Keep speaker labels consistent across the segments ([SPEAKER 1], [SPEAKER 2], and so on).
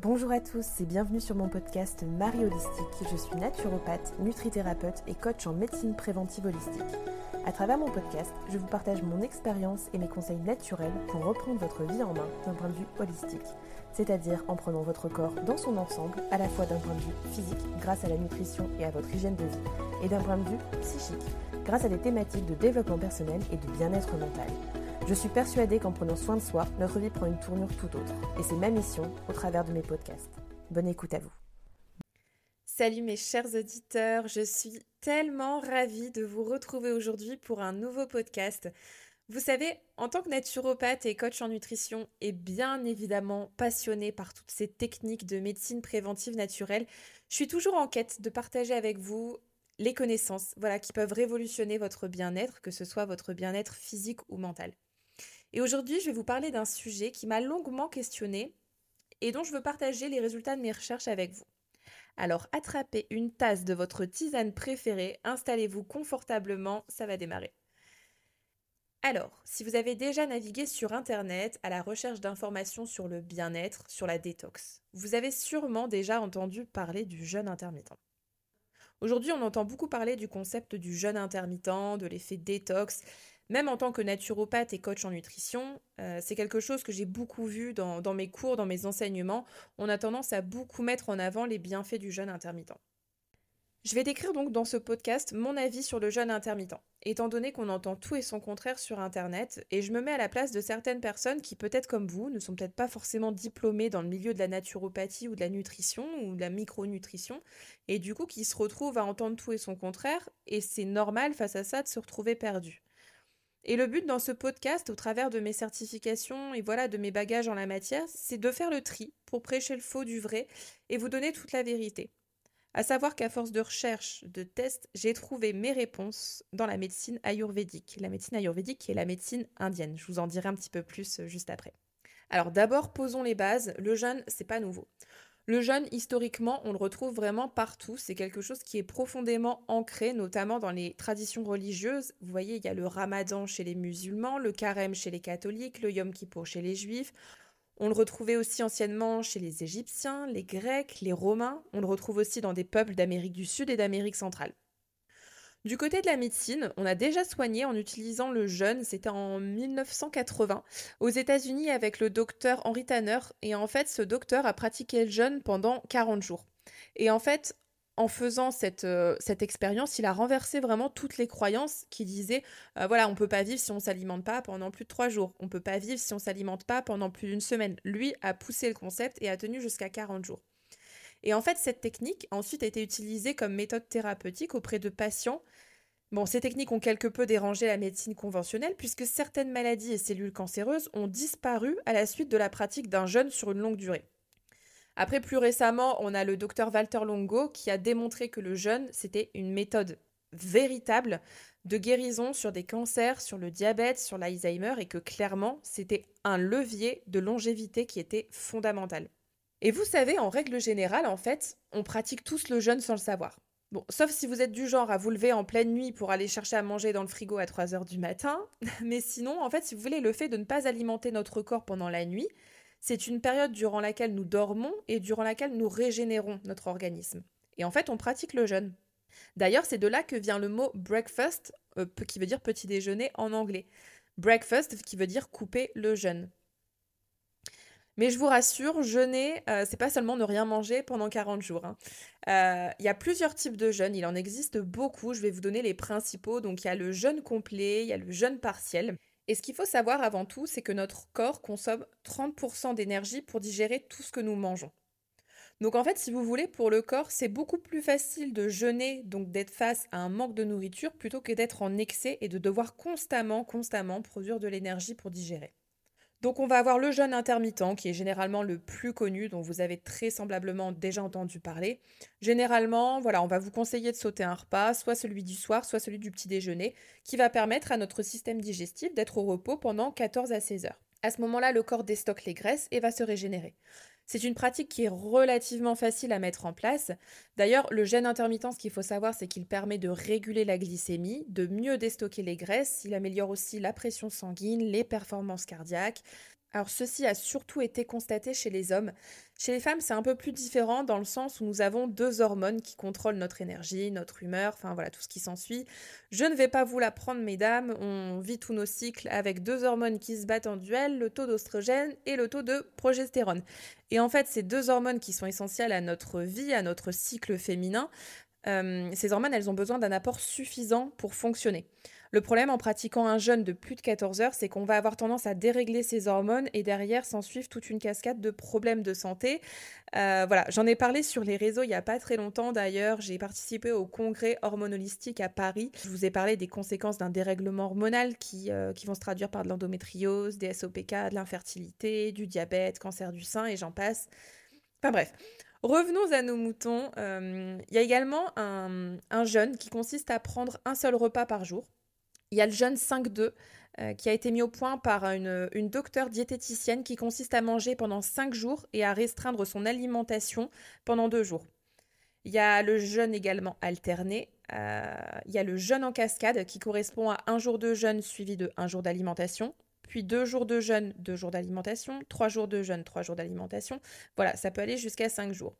[SPEAKER 1] Bonjour à tous et bienvenue sur mon podcast Marie Holistique. Je suis naturopathe, nutrithérapeute et coach en médecine préventive holistique. À travers mon podcast, je vous partage mon expérience et mes conseils naturels pour reprendre votre vie en main d'un point de vue holistique, c'est-à-dire en prenant votre corps dans son ensemble, à la fois d'un point de vue physique grâce à la nutrition et à votre hygiène de vie, et d'un point de vue psychique grâce à des thématiques de développement personnel et de bien-être mental. Je suis persuadée qu'en prenant soin de soi, notre vie prend une tournure tout autre. Et c'est ma mission au travers de mes podcasts. Bonne écoute à vous.
[SPEAKER 2] Salut mes chers auditeurs, je suis tellement ravie de vous retrouver aujourd'hui pour un nouveau podcast. Vous savez, en tant que naturopathe et coach en nutrition et bien évidemment passionnée par toutes ces techniques de médecine préventive naturelle, je suis toujours en quête de partager avec vous les connaissances, voilà, qui peuvent révolutionner votre bien-être, que ce soit votre bien-être physique ou mental. Et aujourd'hui, je vais vous parler d'un sujet qui m'a longuement questionné et dont je veux partager les résultats de mes recherches avec vous. Alors attrapez une tasse de votre tisane préférée, installez-vous confortablement, ça va démarrer. Alors, si vous avez déjà navigué sur Internet à la recherche d'informations sur le bien-être, sur la détox, vous avez sûrement déjà entendu parler du jeûne intermittent. Aujourd'hui, on entend beaucoup parler du concept du jeûne intermittent, de l'effet détox, même en tant que naturopathe et coach en nutrition, euh, c'est quelque chose que j'ai beaucoup vu dans, mes cours, dans mes enseignements. On a tendance à beaucoup mettre en avant les bienfaits du jeûne intermittent. Je vais décrire donc dans ce podcast mon avis sur le jeûne intermittent, étant donné qu'on entend tout et son contraire sur Internet, et je me mets à la place de certaines personnes qui, peut-être comme vous, ne sont peut-être pas forcément diplômées dans le milieu de la naturopathie ou de la nutrition ou de la micronutrition, et du coup qui se retrouvent à entendre tout et son contraire, et c'est normal face à ça de se retrouver perdu. Et le but dans ce podcast, au travers de mes certifications et voilà de mes bagages en la matière, c'est de faire le tri pour prêcher le faux du vrai et vous donner toute la vérité. À savoir qu'à force de recherche, de tests, j'ai trouvé mes réponses dans la médecine ayurvédique. La médecine ayurvédique qui est la médecine indienne. Je vous en dirai un petit peu plus euh, juste après. Alors d'abord, posons les bases. Le jeûne, c'est pas nouveau. Le jeûne, historiquement, on le retrouve vraiment partout. C'est quelque chose qui est profondément ancré, notamment dans les traditions religieuses. Vous voyez, il y a le ramadan chez les musulmans, le carême chez les catholiques, le yom kippour chez les juifs. On le retrouvait aussi anciennement chez les Égyptiens, les Grecs, les Romains. On le retrouve aussi dans des peuples d'Amérique du Sud et d'Amérique centrale. Du côté de la médecine, on a déjà soigné en utilisant le jeûne, c'était en 1980, aux États-Unis avec le docteur Henry Tanner, et en fait ce docteur a pratiqué le jeûne pendant 40 jours. Et en fait, en faisant cette, euh, cette expérience, il a renversé vraiment toutes les croyances qui disaient euh, voilà, on peut pas vivre si on s'alimente pas pendant plus de trois jours, on peut pas vivre si on s'alimente pas pendant plus d'une semaine. Lui a poussé le concept et a tenu jusqu'à 40 jours. Et en fait, cette technique a ensuite été utilisée comme méthode thérapeutique auprès de patients. Bon, ces techniques ont quelque peu dérangé la médecine conventionnelle puisque certaines maladies et cellules cancéreuses ont disparu à la suite de la pratique d'un jeûne sur une longue durée. Après, plus récemment, on a le docteur Walter Longo qui a démontré que le jeûne, c'était une méthode véritable de guérison sur des cancers, sur le diabète, sur l'Alzheimer et que clairement, c'était un levier de longévité qui était fondamental. Et vous savez, en règle générale, en fait, on pratique tous le jeûne sans le savoir. Bon, sauf si vous êtes du genre à vous lever en pleine nuit pour aller chercher à manger dans le frigo à 3 heures du matin. Mais sinon, en fait, si vous voulez, le fait de ne pas alimenter notre corps pendant la nuit, c'est une période durant laquelle nous dormons et durant laquelle nous régénérons notre organisme. Et en fait, on pratique le jeûne. D'ailleurs, c'est de là que vient le mot breakfast, euh, qui veut dire petit déjeuner en anglais. Breakfast, qui veut dire couper le jeûne. Mais je vous rassure, jeûner, euh, c'est pas seulement ne rien manger pendant 40 jours. Hein. Euh, il y a plusieurs types de jeûnes, il en existe beaucoup. Je vais vous donner les principaux. Donc il y a le jeûne complet, il y a le jeûne partiel. Et ce qu'il faut savoir avant tout, c'est que notre corps consomme 30% d'énergie pour digérer tout ce que nous mangeons. Donc en fait, si vous voulez, pour le corps, c'est beaucoup plus facile de jeûner, donc d'être face à un manque de nourriture, plutôt que d'être en excès et de devoir constamment, constamment produire de l'énergie pour digérer. Donc on va avoir le jeûne intermittent qui est généralement le plus connu dont vous avez très semblablement déjà entendu parler. Généralement, voilà, on va vous conseiller de sauter un repas, soit celui du soir, soit celui du petit déjeuner, qui va permettre à notre système digestif d'être au repos pendant 14 à 16 heures. À ce moment-là, le corps déstocke les graisses et va se régénérer. C'est une pratique qui est relativement facile à mettre en place. D'ailleurs, le gène intermittent, ce qu'il faut savoir, c'est qu'il permet de réguler la glycémie, de mieux déstocker les graisses, il améliore aussi la pression sanguine, les performances cardiaques. Alors ceci a surtout été constaté chez les hommes. Chez les femmes, c'est un peu plus différent dans le sens où nous avons deux hormones qui contrôlent notre énergie, notre humeur, enfin voilà, tout ce qui s'ensuit. Je ne vais pas vous l'apprendre, mesdames, on vit tous nos cycles avec deux hormones qui se battent en duel, le taux d'oestrogène et le taux de progestérone. Et en fait, ces deux hormones qui sont essentielles à notre vie, à notre cycle féminin, euh, ces hormones, elles ont besoin d'un apport suffisant pour fonctionner. Le problème en pratiquant un jeûne de plus de 14 heures, c'est qu'on va avoir tendance à dérégler ses hormones et derrière s'en suivre toute une cascade de problèmes de santé. Euh, voilà, j'en ai parlé sur les réseaux il n'y a pas très longtemps d'ailleurs. J'ai participé au congrès hormonolistique à Paris. Je vous ai parlé des conséquences d'un dérèglement hormonal qui, euh, qui vont se traduire par de l'endométriose, des SOPK, de l'infertilité, du diabète, cancer du sein et j'en passe. Enfin bref. Revenons à nos moutons. Euh, il y a également un jeûne qui consiste à prendre un seul repas par jour. Il y a le jeûne 5-2 euh, qui a été mis au point par une, docteure diététicienne qui consiste à manger pendant 5 jours et à restreindre son alimentation pendant 2 jours. Il y a le jeûne également alterné. Euh, il y a le jeûne en cascade qui correspond à un jour de jeûne suivi de un jour d'alimentation. Puis deux jours de jeûne, deux jours d'alimentation. Trois jours de jeûne, trois jours d'alimentation. Voilà, ça peut aller jusqu'à 5 jours.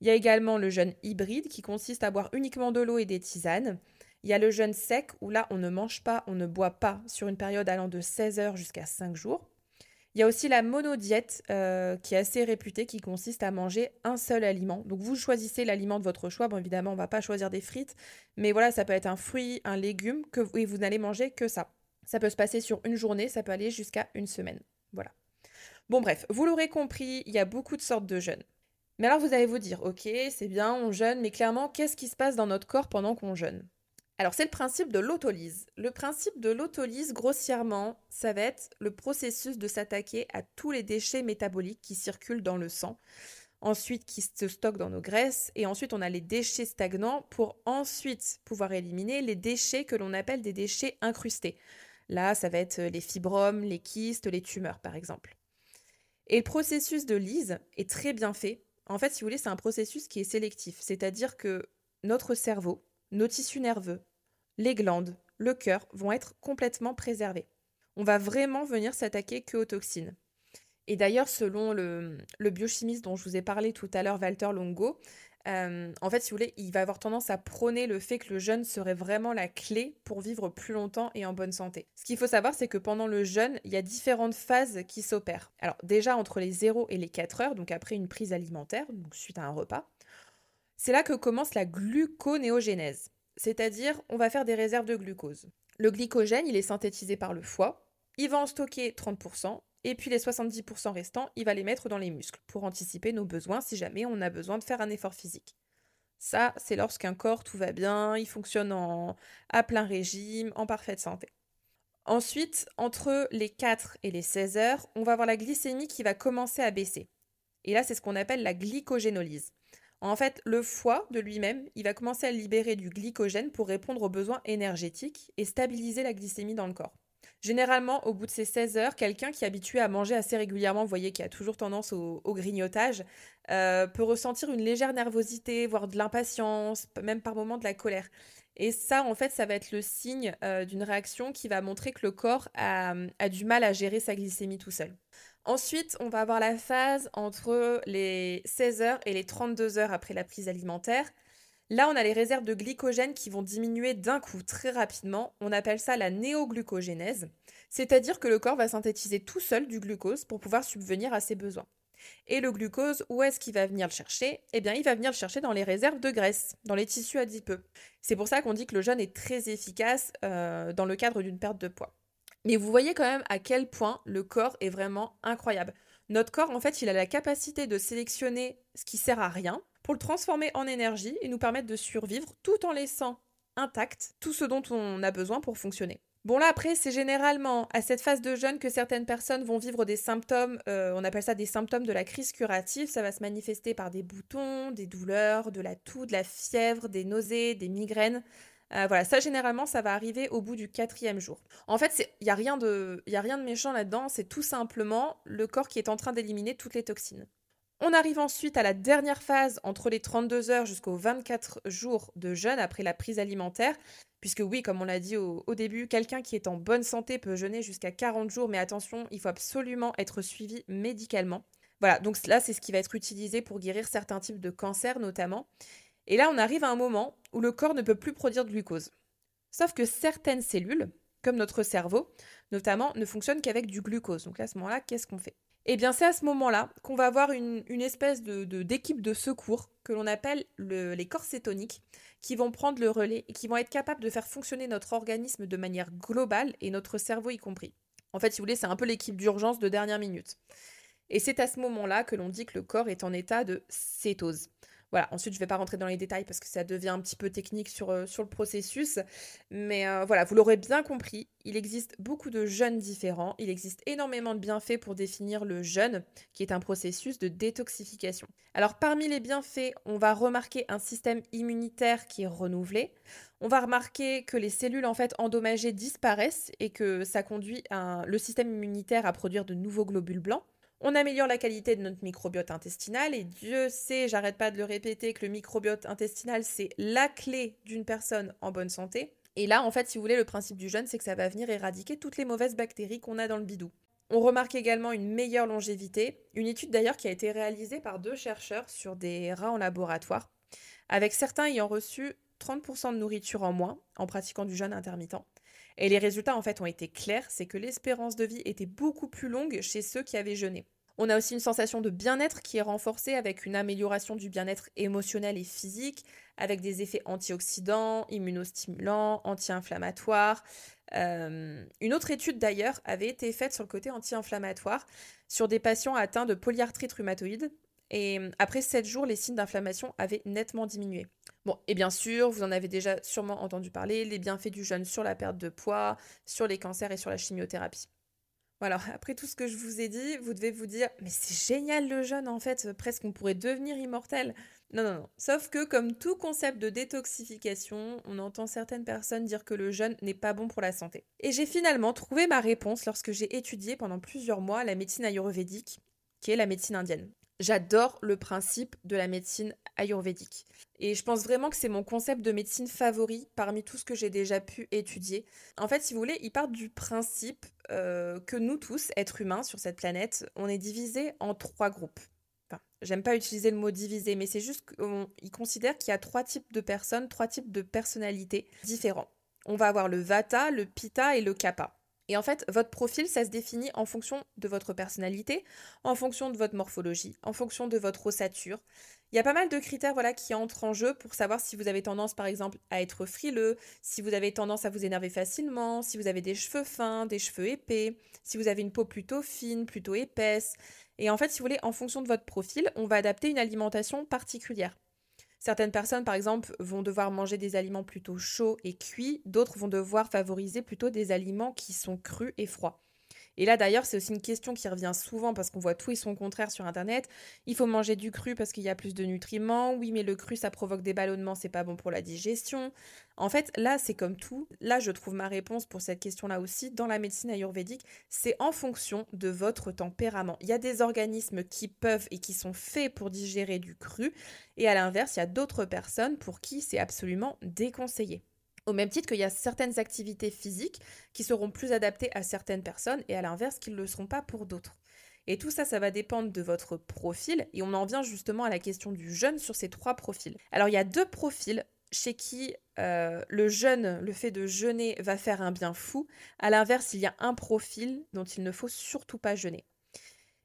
[SPEAKER 2] Il y a également le jeûne hybride qui consiste à boire uniquement de l'eau et des tisanes. Il y a le jeûne sec où là, on ne mange pas, on ne boit pas sur une période allant de 16 heures jusqu'à 5 jours. Il y a aussi la monodiète euh, qui est assez réputée, qui consiste à manger un seul aliment. Donc vous choisissez l'aliment de votre choix. Bon, évidemment, on ne va pas choisir des frites, mais voilà, ça peut être un fruit, un légume, que, et vous n'allez manger que ça. Ça peut se passer sur une journée, ça peut aller jusqu'à une semaine. Voilà. Bon, bref, vous l'aurez compris, il y a beaucoup de sortes de jeûnes. Mais alors vous allez vous dire, ok, c'est bien, on jeûne, mais clairement, qu'est-ce qui se passe dans notre corps pendant qu'on jeûne? Alors c'est le principe de l'autolyse. Le principe de l'autolyse, grossièrement, ça va être le processus de s'attaquer à tous les déchets métaboliques qui circulent dans le sang, ensuite qui se stockent dans nos graisses, et ensuite on a les déchets stagnants pour ensuite pouvoir éliminer les déchets que l'on appelle des déchets incrustés. Là, ça va être les fibromes, les kystes, les tumeurs par exemple. Et le processus de lyse est très bien fait. En fait, si vous voulez, c'est un processus qui est sélectif, c'est-à-dire que notre cerveau, nos tissus nerveux, les glandes, le cœur vont être complètement préservés. On va vraiment venir s'attaquer que aux toxines. Et d'ailleurs, selon le, biochimiste dont je vous ai parlé tout à l'heure, Walter Longo, euh, en fait, si vous voulez, il va avoir tendance à prôner le fait que le jeûne serait vraiment la clé pour vivre plus longtemps et en bonne santé. Ce qu'il faut savoir, c'est que pendant le jeûne, il y a différentes phases qui s'opèrent. Alors déjà, entre les 0 et les 4 heures, donc après une prise alimentaire, donc suite à un repas, c'est là que commence la gluconéogénèse c'est-à-dire on va faire des réserves de glucose. Le glycogène, il est synthétisé par le foie, il va en stocker 30%, et puis les 70% restants, il va les mettre dans les muscles pour anticiper nos besoins si jamais on a besoin de faire un effort physique. Ça, c'est lorsqu'un corps, tout va bien, il fonctionne à plein régime, en parfaite santé. Ensuite, entre les 4 et les 16 heures, on va avoir la glycémie qui va commencer à baisser. Et là, c'est ce qu'on appelle la glycogénolyse. En fait, le foie de lui-même, il va commencer à libérer du glycogène pour répondre aux besoins énergétiques et stabiliser la glycémie dans le corps. Généralement, au bout de ces 16 heures, quelqu'un qui est habitué à manger assez régulièrement, vous voyez, qui a toujours tendance au, grignotage, euh, peut ressentir une légère nervosité, voire de l'impatience, même par moments de la colère. Et ça, en fait, ça va être le signe euh, d'une réaction qui va montrer que le corps a du mal à gérer sa glycémie tout seul. Ensuite, on va avoir la phase entre les 16 heures et les 32 heures après la prise alimentaire. Là, on a les réserves de glycogène qui vont diminuer d'un coup très rapidement. On appelle ça la néoglucogénèse, c'est-à-dire que le corps va synthétiser tout seul du glucose pour pouvoir subvenir à ses besoins. Et le glucose, où est-ce qu'il va venir le chercher? Eh bien, il va venir le chercher dans les réserves de graisse, dans les tissus adipeux. C'est pour ça qu'on dit que le jeûne est très efficace euh, dans le cadre d'une perte de poids. Mais vous voyez quand même à quel point le corps est vraiment incroyable. Notre corps, en fait, il a la capacité de sélectionner ce qui sert à rien pour le transformer en énergie et nous permettre de survivre tout en laissant intact tout ce dont on a besoin pour fonctionner. Bon là après, c'est généralement à cette phase de jeûne que certaines personnes vont vivre des symptômes, euh, on appelle ça des symptômes de la crise curative, ça va se manifester par des boutons, des douleurs, de la toux, de la fièvre, des nausées, des migraines. Euh, voilà, ça généralement, ça va arriver au bout du quatrième jour. En fait, il n'y a, rien de, a rien de méchant là-dedans, c'est tout simplement le corps qui est en train d'éliminer toutes les toxines. On arrive ensuite à la dernière phase entre les 32 heures jusqu'aux 24 jours de jeûne après la prise alimentaire. Puisque oui, comme on l'a dit au, au début, quelqu'un qui est en bonne santé peut jeûner jusqu'à 40 jours, mais attention, il faut absolument être suivi médicalement. Voilà, donc là, c'est ce qui va être utilisé pour guérir certains types de cancers notamment. Et là, on arrive à un moment où le corps ne peut plus produire de glucose. Sauf que certaines cellules, comme notre cerveau, notamment, ne fonctionnent qu'avec du glucose. Donc à ce moment-là, qu'est-ce qu'on fait? Eh bien, c'est à ce moment-là qu'on va avoir une, espèce d'équipe de, secours que l'on appelle les corps cétoniques, qui vont prendre le relais et qui vont être capables de faire fonctionner notre organisme de manière globale et notre cerveau y compris. En fait, si vous voulez, c'est un peu l'équipe d'urgence de dernière minute. Et c'est à ce moment-là que l'on dit que le corps est en état de cétose. Voilà, ensuite je ne vais pas rentrer dans les détails parce que ça devient un petit peu technique sur, euh, le processus. Mais euh, voilà, vous l'aurez bien compris, il existe beaucoup de jeûnes différents. Il existe énormément de bienfaits pour définir le jeûne, qui est un processus de détoxification. Alors parmi les bienfaits, on va remarquer un système immunitaire qui est renouvelé. On va remarquer que les cellules en fait endommagées disparaissent et que ça conduit le système immunitaire à produire de nouveaux globules blancs. On améliore la qualité de notre microbiote intestinal et Dieu sait, j'arrête pas de le répéter, que le microbiote intestinal, c'est la clé d'une personne en bonne santé. Et là, en fait, si vous voulez, le principe du jeûne, c'est que ça va venir éradiquer toutes les mauvaises bactéries qu'on a dans le bidou. On remarque également une meilleure longévité, une étude d'ailleurs qui a été réalisée par deux chercheurs sur des rats en laboratoire, avec certains ayant reçu 30% de nourriture en moins en pratiquant du jeûne intermittent. Et les résultats, en fait, ont été clairs, c'est que l'espérance de vie était beaucoup plus longue chez ceux qui avaient jeûné. On a aussi une sensation de bien-être qui est renforcée avec une amélioration du bien-être émotionnel et physique, avec des effets antioxydants, immunostimulants, anti-inflammatoires. Euh, une autre étude d'ailleurs avait été faite sur le côté anti-inflammatoire sur des patients atteints de polyarthrite rhumatoïde. Et après 7 jours, les signes d'inflammation avaient nettement diminué. Bon, et bien sûr, vous en avez déjà sûrement entendu parler, les bienfaits du jeûne sur la perte de poids, sur les cancers et sur la chimiothérapie. Voilà, après tout ce que je vous ai dit, vous devez vous dire, mais c'est génial le jeûne en fait, presque on pourrait devenir immortel. Non, non, non. Sauf que comme tout concept de détoxification, on entend certaines personnes dire que le jeûne n'est pas bon pour la santé. Et j'ai finalement trouvé ma réponse lorsque j'ai étudié pendant plusieurs mois la médecine ayurvédique, qui est la médecine indienne. J'adore le principe de la médecine ayurvédique. Et je pense vraiment que c'est mon concept de médecine favori parmi tout ce que j'ai déjà pu étudier. En fait, si vous voulez, il part du principe euh, que nous tous, êtres humains sur cette planète, on est divisés en trois groupes. Enfin, j'aime pas utiliser le mot divisé, mais c'est juste qu'il considère qu'il y a trois types de personnes, trois types de personnalités différents. On va avoir le Vata, le Pitta et le Kapha. Et en fait, votre profil, ça se définit en fonction de votre personnalité, en fonction de votre morphologie, en fonction de votre ossature. Il y a pas mal de critères voilà, qui entrent en jeu pour savoir si vous avez tendance, par exemple, à être frileux, si vous avez tendance à vous énerver facilement, si vous avez des cheveux fins, des cheveux épais, si vous avez une peau plutôt fine, plutôt épaisse. Et en fait, si vous voulez, en fonction de votre profil, on va adapter une alimentation particulière. Certaines personnes, par exemple, vont devoir manger des aliments plutôt chauds et cuits, d'autres vont devoir favoriser plutôt des aliments qui sont crus et froids. Et là d'ailleurs, c'est aussi une question qui revient souvent parce qu'on voit tout et son contraire sur internet. Il faut manger du cru parce qu'il y a plus de nutriments. Oui, mais le cru ça provoque des ballonnements, c'est pas bon pour la digestion. En fait, là, c'est comme tout. Là, je trouve ma réponse pour cette question-là aussi dans la médecine ayurvédique, c'est en fonction de votre tempérament. Il y a des organismes qui peuvent et qui sont faits pour digérer du cru et à l'inverse, il y a d'autres personnes pour qui c'est absolument déconseillé. Au même titre qu'il y a certaines activités physiques qui seront plus adaptées à certaines personnes et à l'inverse qui ne le seront pas pour d'autres. Et tout ça, ça va dépendre de votre profil et on en vient justement à la question du jeûne sur ces trois profils. Alors il y a deux profils chez qui euh, le jeûne, le fait de jeûner va faire un bien fou. À l'inverse, il y a un profil dont il ne faut surtout pas jeûner.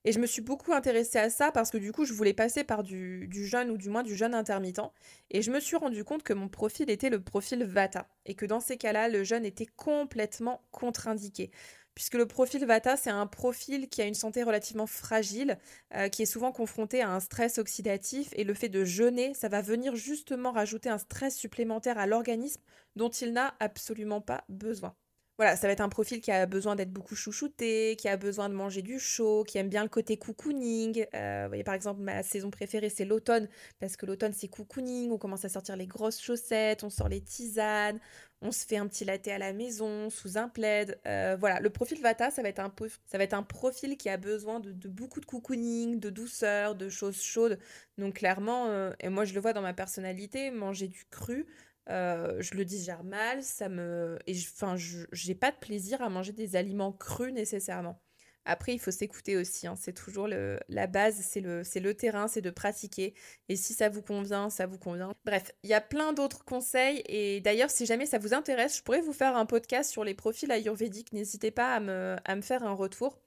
[SPEAKER 2] Et je me suis beaucoup intéressée à ça parce que du coup, je voulais passer par du, jeûne ou du moins du jeûne intermittent. Et je me suis rendu compte que mon profil était le profil Vata. Et que dans ces cas-là, le jeûne était complètement contre-indiqué. Puisque le profil Vata, c'est un profil qui a une santé relativement fragile, euh, qui est souvent confronté à un stress oxydatif. Et le fait de jeûner, ça va venir justement rajouter un stress supplémentaire à l'organisme dont il n'a absolument pas besoin. Voilà, ça va être un profil qui a besoin d'être beaucoup chouchouté, qui a besoin de manger du chaud, qui aime bien le côté cocooning. Euh, vous voyez, par exemple, ma saison préférée, c'est l'automne, parce que l'automne, c'est cocooning. On commence à sortir les grosses chaussettes, on sort les tisanes, on se fait un petit latte à la maison, sous un plaid. Euh, voilà, le profil Vata, ça va être un, ça va être un profil qui a besoin de, beaucoup de cocooning, de douceur, de choses chaudes. Donc clairement, euh, et moi je le vois dans ma personnalité, manger du cru, euh, je le digère mal, ça me. Et enfin, j'ai pas de plaisir à manger des aliments crus nécessairement. Après, il faut s'écouter aussi. Hein. C'est toujours le, la base, c'est le, le terrain, c'est de pratiquer. Et si ça vous convient, ça vous convient. Bref, il y a plein d'autres conseils. Et d'ailleurs, si jamais ça vous intéresse, je pourrais vous faire un podcast sur les profils ayurvédiques. N'hésitez pas à me, à me faire un retour.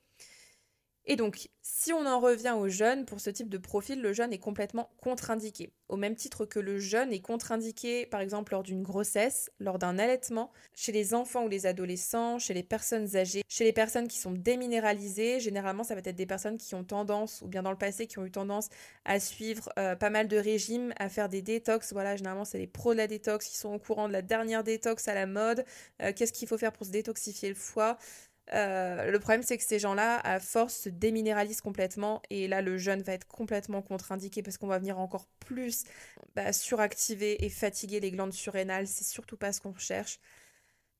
[SPEAKER 2] Et donc, si on en revient au jeûne, pour ce type de profil, le jeûne est complètement contre-indiqué. Au même titre que le jeûne est contre-indiqué, par exemple, lors d'une grossesse, lors d'un allaitement, chez les enfants ou les adolescents, chez les personnes âgées, chez les personnes qui sont déminéralisées. Généralement, ça va être des personnes qui ont tendance, ou bien dans le passé, qui ont eu tendance à suivre euh, pas mal de régimes, à faire des détox. Voilà, généralement, c'est les pros de la détox qui sont au courant de la dernière détox à la mode. Euh, qu'est-ce qu'il faut faire pour se détoxifier le foie? Euh, le problème, c'est que ces gens-là, à force, se déminéralisent complètement. Et là, le jeûne va être complètement contre-indiqué parce qu'on va venir encore plus bah, suractiver et fatiguer les glandes surrénales. C'est surtout pas ce qu'on cherche.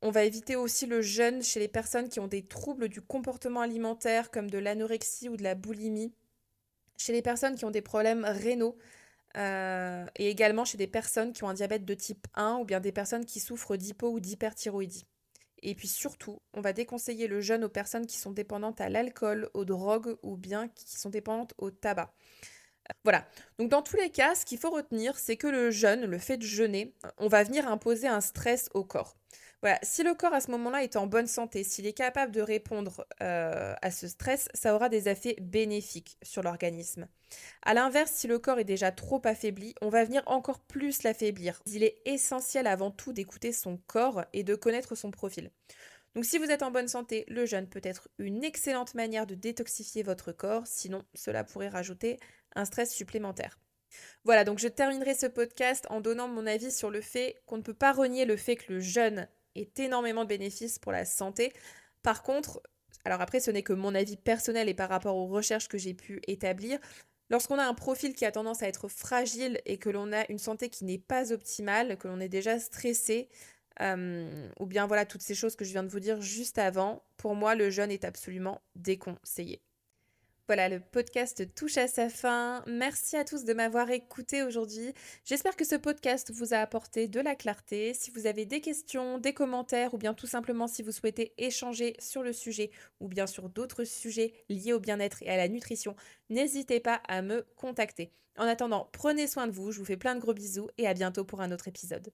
[SPEAKER 2] On va éviter aussi le jeûne chez les personnes qui ont des troubles du comportement alimentaire, comme de l'anorexie ou de la boulimie. Chez les personnes qui ont des problèmes rénaux. Euh, et également chez des personnes qui ont un diabète de type 1 ou bien des personnes qui souffrent d'hypo ou d'hyperthyroïdie. Et puis surtout, on va déconseiller le jeûne aux personnes qui sont dépendantes à l'alcool, aux drogues ou bien qui sont dépendantes au tabac. Voilà. Donc dans tous les cas, ce qu'il faut retenir, c'est que le jeûne, le fait de jeûner, on va venir imposer un stress au corps. Si le corps à ce moment-là est en bonne santé, s'il est capable de répondre euh, à ce stress, ça aura des effets bénéfiques sur l'organisme. A l'inverse, si le corps est déjà trop affaibli, on va venir encore plus l'affaiblir. Il est essentiel avant tout d'écouter son corps et de connaître son profil. Donc si vous êtes en bonne santé, le jeûne peut être une excellente manière de détoxifier votre corps, sinon cela pourrait rajouter un stress supplémentaire. Voilà, donc je terminerai ce podcast en donnant mon avis sur le fait qu'on ne peut pas renier le fait que le jeûne est énormément de bénéfices pour la santé. Par contre, alors après ce n'est que mon avis personnel et par rapport aux recherches que j'ai pu établir, lorsqu'on a un profil qui a tendance à être fragile et que l'on a une santé qui n'est pas optimale, que l'on est déjà stressé, euh, ou bien voilà toutes ces choses que je viens de vous dire juste avant, pour moi le jeûne est absolument déconseillé. Voilà, le podcast touche à sa fin. Merci à tous de m'avoir écouté aujourd'hui. J'espère que ce podcast vous a apporté de la clarté. Si vous avez des questions, des commentaires ou bien tout simplement si vous souhaitez échanger sur le sujet ou bien sur d'autres sujets liés au bien-être et à la nutrition, n'hésitez pas à me contacter. En attendant, prenez soin de vous, je vous fais plein de gros bisous et à bientôt pour un autre épisode.